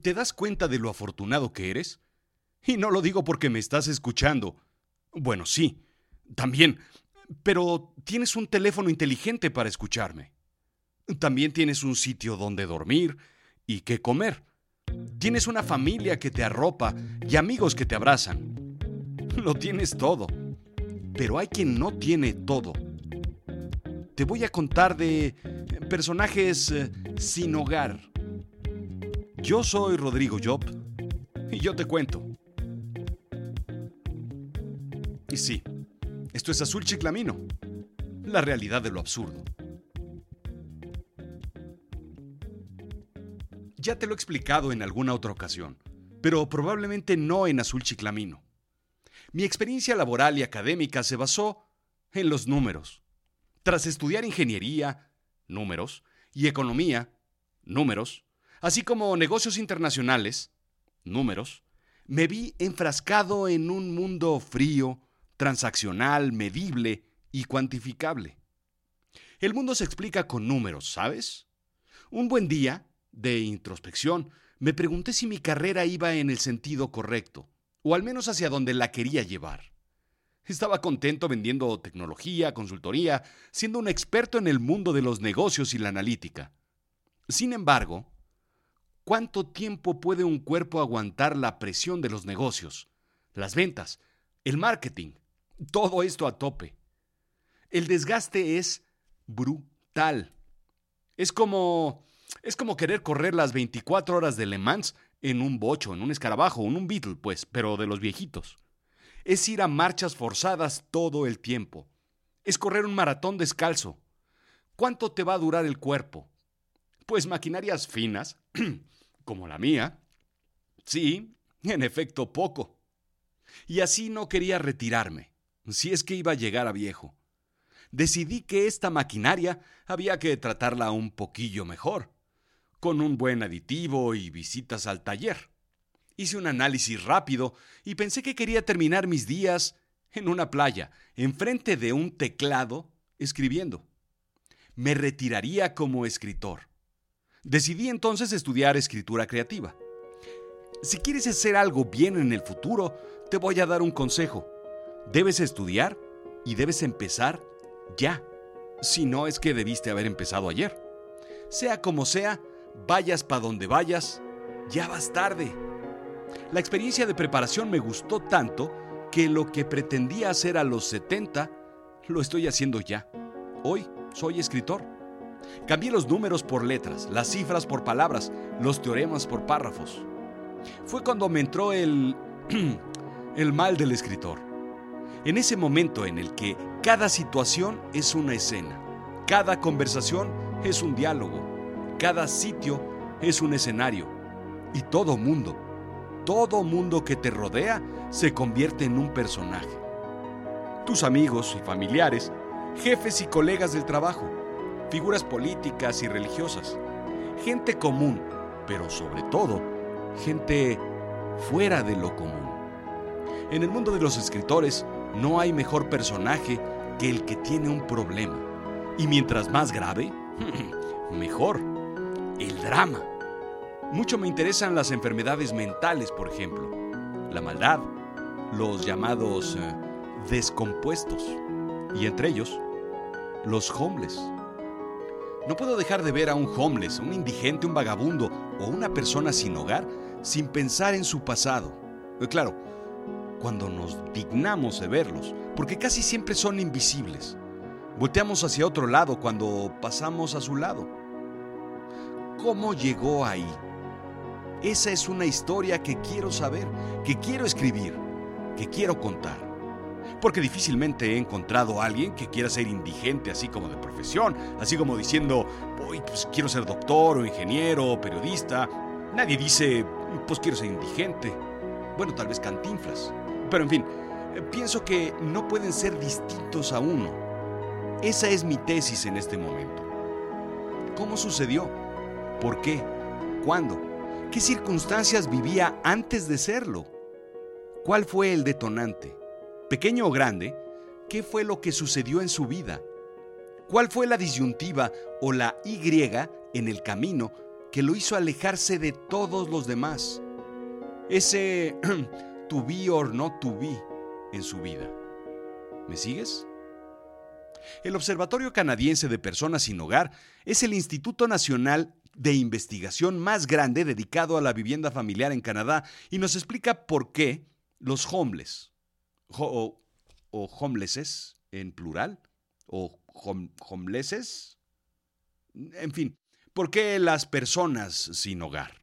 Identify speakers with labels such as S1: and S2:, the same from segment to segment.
S1: ¿Te das cuenta de lo afortunado que eres? Y no lo digo porque me estás escuchando. Bueno, sí, también, pero tienes un teléfono inteligente para escucharme. También tienes un sitio donde dormir y qué comer. Tienes una familia que te arropa y amigos que te abrazan. Lo tienes todo. Pero hay quien no tiene todo. Te voy a contar de personajes eh, sin hogar. Yo soy Rodrigo Job y yo te cuento. Y sí, esto es Azul Chiclamino, la realidad de lo absurdo. Ya te lo he explicado en alguna otra ocasión, pero probablemente no en Azul Chiclamino. Mi experiencia laboral y académica se basó en los números. Tras estudiar ingeniería, números, y economía, números, así como negocios internacionales, números, me vi enfrascado en un mundo frío, transaccional, medible y cuantificable. El mundo se explica con números, ¿sabes? Un buen día, de introspección, me pregunté si mi carrera iba en el sentido correcto, o al menos hacia donde la quería llevar. Estaba contento vendiendo tecnología, consultoría, siendo un experto en el mundo de los negocios y la analítica. Sin embargo, ¿cuánto tiempo puede un cuerpo aguantar la presión de los negocios, las ventas, el marketing, todo esto a tope? El desgaste es brutal. Es como es como querer correr las 24 horas de Le Mans en un bocho, en un escarabajo, en un Beetle, pues, pero de los viejitos es ir a marchas forzadas todo el tiempo. Es correr un maratón descalzo. ¿Cuánto te va a durar el cuerpo? Pues maquinarias finas, como la mía. Sí, en efecto, poco. Y así no quería retirarme, si es que iba a llegar a viejo. Decidí que esta maquinaria había que tratarla un poquillo mejor, con un buen aditivo y visitas al taller. Hice un análisis rápido y pensé que quería terminar mis días en una playa, enfrente de un teclado, escribiendo. Me retiraría como escritor. Decidí entonces estudiar escritura creativa. Si quieres hacer algo bien en el futuro, te voy a dar un consejo. Debes estudiar y debes empezar ya. Si no es que debiste haber empezado ayer. Sea como sea, vayas para donde vayas, ya vas tarde. La experiencia de preparación me gustó tanto que lo que pretendía hacer a los 70 lo estoy haciendo ya. Hoy soy escritor. Cambié los números por letras, las cifras por palabras, los teoremas por párrafos. Fue cuando me entró el... el mal del escritor. En ese momento en el que cada situación es una escena, cada conversación es un diálogo, cada sitio es un escenario y todo mundo todo mundo que te rodea se convierte en un personaje. Tus amigos y familiares, jefes y colegas del trabajo, figuras políticas y religiosas, gente común, pero sobre todo, gente fuera de lo común. En el mundo de los escritores no hay mejor personaje que el que tiene un problema. Y mientras más grave, mejor. El drama. Mucho me interesan las enfermedades mentales, por ejemplo, la maldad, los llamados eh, descompuestos, y entre ellos, los homeless. No puedo dejar de ver a un homeless, un indigente, un vagabundo o una persona sin hogar sin pensar en su pasado. Eh, claro, cuando nos dignamos de verlos, porque casi siempre son invisibles. Volteamos hacia otro lado cuando pasamos a su lado. ¿Cómo llegó ahí? Esa es una historia que quiero saber, que quiero escribir, que quiero contar. Porque difícilmente he encontrado a alguien que quiera ser indigente así como de profesión, así como diciendo, pues quiero ser doctor o ingeniero o periodista. Nadie dice, pues quiero ser indigente. Bueno, tal vez cantinflas. Pero en fin, pienso que no pueden ser distintos a uno. Esa es mi tesis en este momento. ¿Cómo sucedió? ¿Por qué? ¿Cuándo? ¿Qué circunstancias vivía antes de serlo? ¿Cuál fue el detonante? Pequeño o grande, ¿qué fue lo que sucedió en su vida? ¿Cuál fue la disyuntiva o la Y en el camino que lo hizo alejarse de todos los demás. Ese to be or not to be en su vida. ¿Me sigues? El Observatorio Canadiense de Personas sin Hogar es el Instituto Nacional de investigación más grande dedicado a la vivienda familiar en Canadá y nos explica por qué los homeless, o, homelesses en plural, o homelesses, en fin, por qué las personas sin hogar.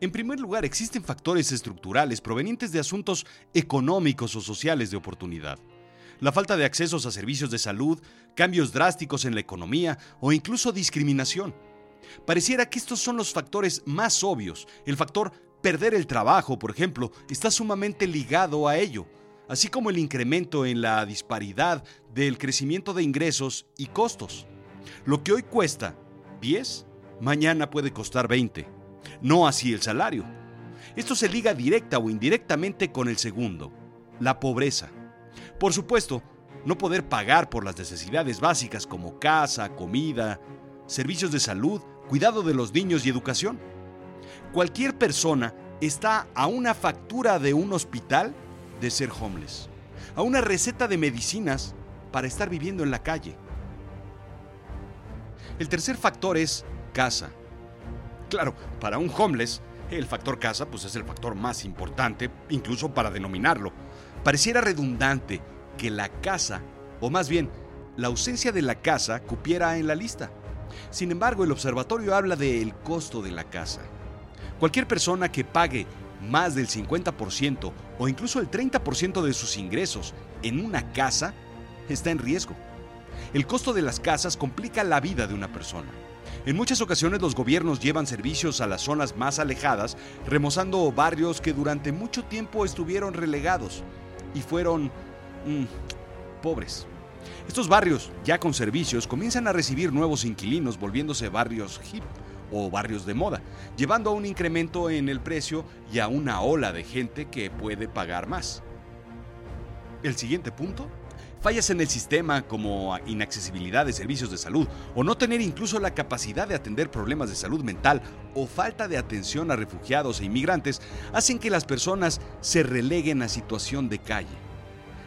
S1: En primer lugar, existen factores estructurales provenientes de asuntos económicos o sociales de oportunidad la falta de accesos a servicios de salud, cambios drásticos en la economía o incluso discriminación. Pareciera que estos son los factores más obvios. El factor perder el trabajo, por ejemplo, está sumamente ligado a ello, así como el incremento en la disparidad del crecimiento de ingresos y costos. Lo que hoy cuesta 10, mañana puede costar 20. No así el salario. Esto se liga directa o indirectamente con el segundo, la pobreza. Por supuesto, no poder pagar por las necesidades básicas como casa, comida, servicios de salud, cuidado de los niños y educación. Cualquier persona está a una factura de un hospital de ser homeless, a una receta de medicinas para estar viviendo en la calle. El tercer factor es casa. Claro, para un homeless, el factor casa pues es el factor más importante, incluso para denominarlo. Pareciera redundante que la casa, o más bien, la ausencia de la casa, cupiera en la lista. Sin embargo, el observatorio habla del costo de la casa. Cualquier persona que pague más del 50% o incluso el 30% de sus ingresos en una casa está en riesgo. El costo de las casas complica la vida de una persona. En muchas ocasiones los gobiernos llevan servicios a las zonas más alejadas, remozando barrios que durante mucho tiempo estuvieron relegados y fueron Mm, pobres. Estos barrios, ya con servicios, comienzan a recibir nuevos inquilinos, volviéndose barrios hip o barrios de moda, llevando a un incremento en el precio y a una ola de gente que puede pagar más. El siguiente punto, fallas en el sistema como inaccesibilidad de servicios de salud o no tener incluso la capacidad de atender problemas de salud mental o falta de atención a refugiados e inmigrantes hacen que las personas se releguen a situación de calle.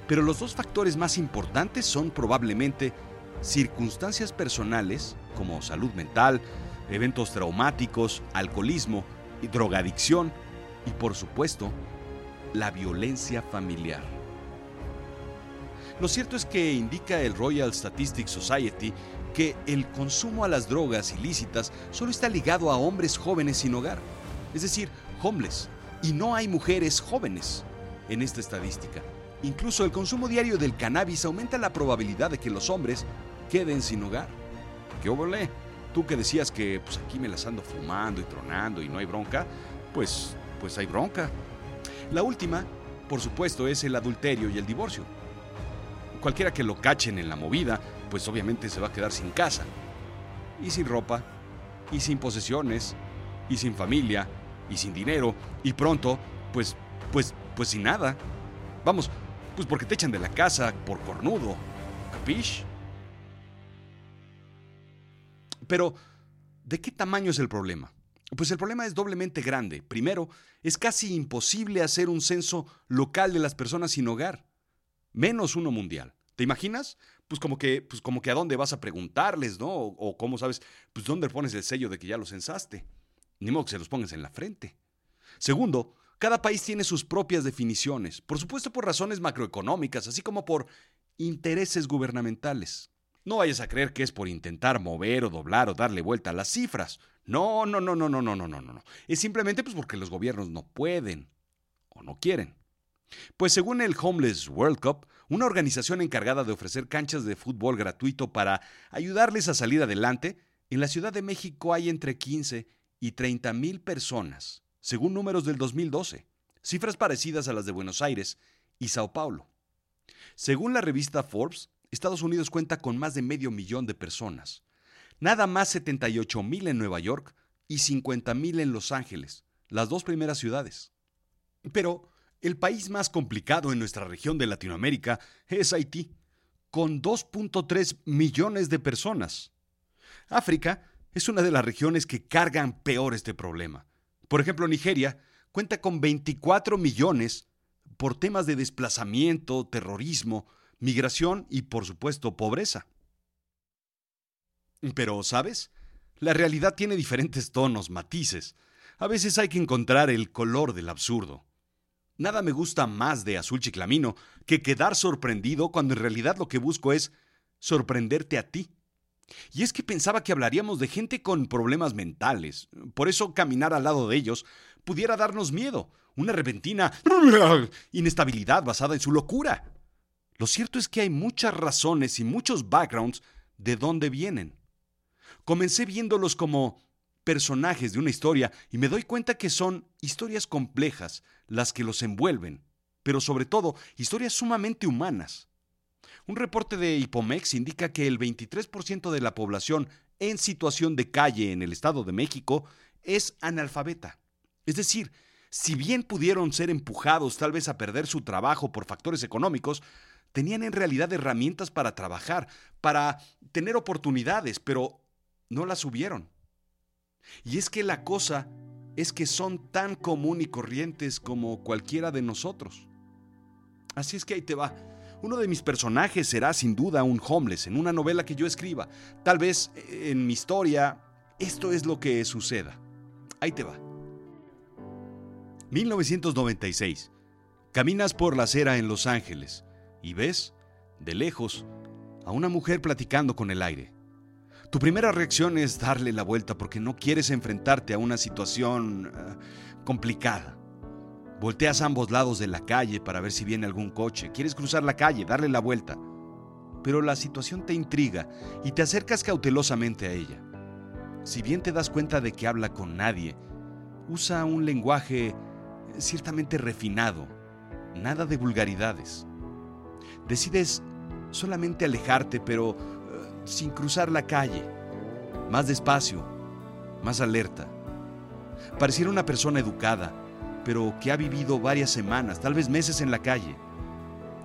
S1: Pero los dos factores más importantes son probablemente circunstancias personales, como salud mental, eventos traumáticos, alcoholismo y drogadicción, y por supuesto, la violencia familiar. Lo cierto es que indica el Royal Statistics Society que el consumo a las drogas ilícitas solo está ligado a hombres jóvenes sin hogar, es decir, homeless, y no hay mujeres jóvenes en esta estadística. Incluso el consumo diario del cannabis aumenta la probabilidad de que los hombres queden sin hogar. ¿Qué? Tú que decías que pues aquí me las ando fumando y tronando y no hay bronca, pues pues hay bronca. La última, por supuesto, es el adulterio y el divorcio. Cualquiera que lo cachen en la movida, pues obviamente se va a quedar sin casa, y sin ropa, y sin posesiones, y sin familia, y sin dinero, y pronto, pues, pues, pues sin nada. Vamos, pues porque te echan de la casa por cornudo. ¿Capish? Pero, ¿de qué tamaño es el problema? Pues el problema es doblemente grande. Primero, es casi imposible hacer un censo local de las personas sin hogar, menos uno mundial. ¿Te imaginas? Pues como que, pues como que a dónde vas a preguntarles, ¿no? O, cómo sabes, pues dónde pones el sello de que ya lo censaste. Ni modo que se los pongas en la frente. Segundo, cada país tiene sus propias definiciones, por supuesto por razones macroeconómicas, así como por intereses gubernamentales. No vayas a creer que es por intentar mover o doblar o darle vuelta a las cifras. No, no, no, no, no, no, no, no, no. Es simplemente pues porque los gobiernos no pueden o no quieren. Pues según el Homeless World Cup, una organización encargada de ofrecer canchas de fútbol gratuito para ayudarles a salir adelante, en la Ciudad de México hay entre 15 y 30 mil personas según números del 2012, cifras parecidas a las de Buenos Aires y Sao Paulo. Según la revista Forbes, Estados Unidos cuenta con más de medio millón de personas, nada más 78 mil en Nueva York y 50 mil en Los Ángeles, las dos primeras ciudades. Pero el país más complicado en nuestra región de Latinoamérica es Haití, con 2.3 millones de personas. África es una de las regiones que cargan peor este problema. Por ejemplo, Nigeria cuenta con 24 millones por temas de desplazamiento, terrorismo, migración y, por supuesto, pobreza. Pero, ¿sabes? La realidad tiene diferentes tonos, matices. A veces hay que encontrar el color del absurdo. Nada me gusta más de Azul Chiclamino que quedar sorprendido cuando en realidad lo que busco es sorprenderte a ti. Y es que pensaba que hablaríamos de gente con problemas mentales. Por eso caminar al lado de ellos pudiera darnos miedo, una repentina inestabilidad basada en su locura. Lo cierto es que hay muchas razones y muchos backgrounds de dónde vienen. Comencé viéndolos como personajes de una historia y me doy cuenta que son historias complejas las que los envuelven, pero sobre todo historias sumamente humanas. Un reporte de Hipomex indica que el 23% de la población en situación de calle en el Estado de México es analfabeta. Es decir, si bien pudieron ser empujados tal vez a perder su trabajo por factores económicos, tenían en realidad herramientas para trabajar, para tener oportunidades, pero no las hubieron. Y es que la cosa es que son tan común y corrientes como cualquiera de nosotros. Así es que ahí te va. Uno de mis personajes será sin duda un homeless en una novela que yo escriba. Tal vez eh, en mi historia esto es lo que suceda. Ahí te va. 1996. Caminas por la acera en Los Ángeles y ves, de lejos, a una mujer platicando con el aire. Tu primera reacción es darle la vuelta porque no quieres enfrentarte a una situación eh, complicada. Volteas a ambos lados de la calle para ver si viene algún coche. Quieres cruzar la calle, darle la vuelta. Pero la situación te intriga y te acercas cautelosamente a ella. Si bien te das cuenta de que habla con nadie, usa un lenguaje ciertamente refinado, nada de vulgaridades. Decides solamente alejarte, pero sin cruzar la calle, más despacio, más alerta. Pareciera una persona educada, pero que ha vivido varias semanas, tal vez meses en la calle.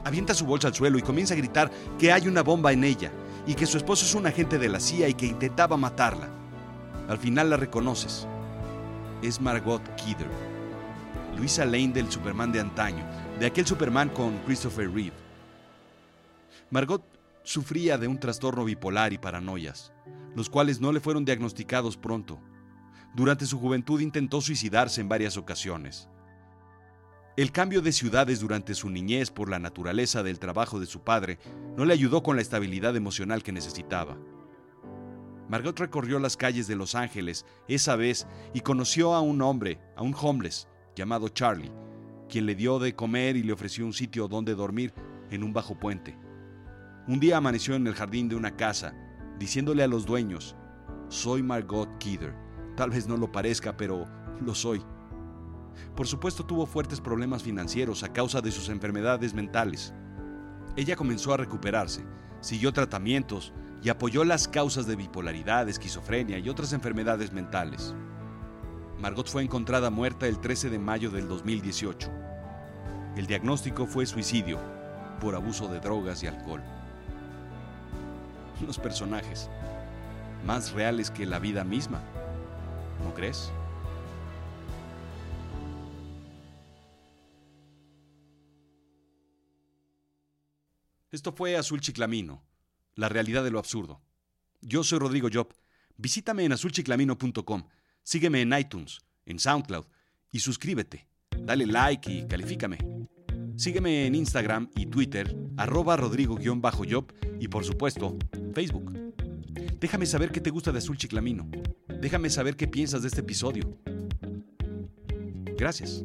S1: Avienta su bolsa al suelo y comienza a gritar que hay una bomba en ella y que su esposo es un agente de la CIA y que intentaba matarla. Al final la reconoces. Es Margot Kidder, Luisa Lane del Superman de antaño, de aquel Superman con Christopher Reeve. Margot sufría de un trastorno bipolar y paranoias, los cuales no le fueron diagnosticados pronto. Durante su juventud intentó suicidarse en varias ocasiones. El cambio de ciudades durante su niñez por la naturaleza del trabajo de su padre no le ayudó con la estabilidad emocional que necesitaba. Margot recorrió las calles de Los Ángeles esa vez y conoció a un hombre, a un homeless, llamado Charlie, quien le dio de comer y le ofreció un sitio donde dormir en un bajo puente. Un día amaneció en el jardín de una casa, diciéndole a los dueños, soy Margot Kidder. Tal vez no lo parezca, pero lo soy. Por supuesto tuvo fuertes problemas financieros a causa de sus enfermedades mentales. Ella comenzó a recuperarse, siguió tratamientos y apoyó las causas de bipolaridad, esquizofrenia y otras enfermedades mentales. Margot fue encontrada muerta el 13 de mayo del 2018. El diagnóstico fue suicidio por abuso de drogas y alcohol los personajes, más reales que la vida misma. ¿No crees? Esto fue Azul Chiclamino, la realidad de lo absurdo. Yo soy Rodrigo Job. Visítame en azulchiclamino.com, sígueme en iTunes, en SoundCloud y suscríbete. Dale like y califícame. Sígueme en Instagram y Twitter, arroba rodrigo-job y por supuesto, Facebook. Déjame saber qué te gusta de Azul Chiclamino. Déjame saber qué piensas de este episodio. Gracias.